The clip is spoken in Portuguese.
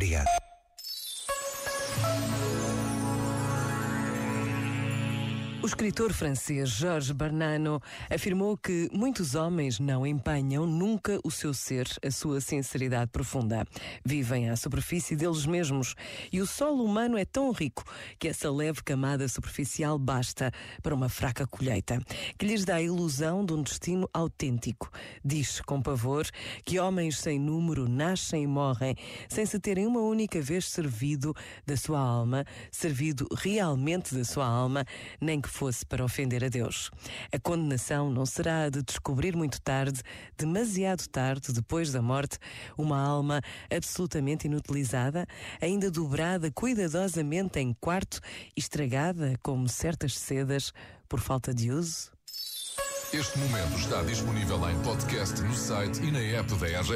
Obrigado. O escritor francês Georges Bernano afirmou que muitos homens não empenham nunca o seu ser, a sua sinceridade profunda. Vivem à superfície deles mesmos e o solo humano é tão rico que essa leve camada superficial basta para uma fraca colheita, que lhes dá a ilusão de um destino autêntico. Diz com pavor que homens sem número nascem e morrem sem se terem uma única vez servido da sua alma, servido realmente da sua alma, nem que fosse para ofender a Deus. A condenação não será a de descobrir muito tarde, demasiado tarde, depois da morte, uma alma absolutamente inutilizada, ainda dobrada cuidadosamente em quarto, estragada como certas sedas por falta de uso? Este momento está disponível em podcast no site e na app da RGF.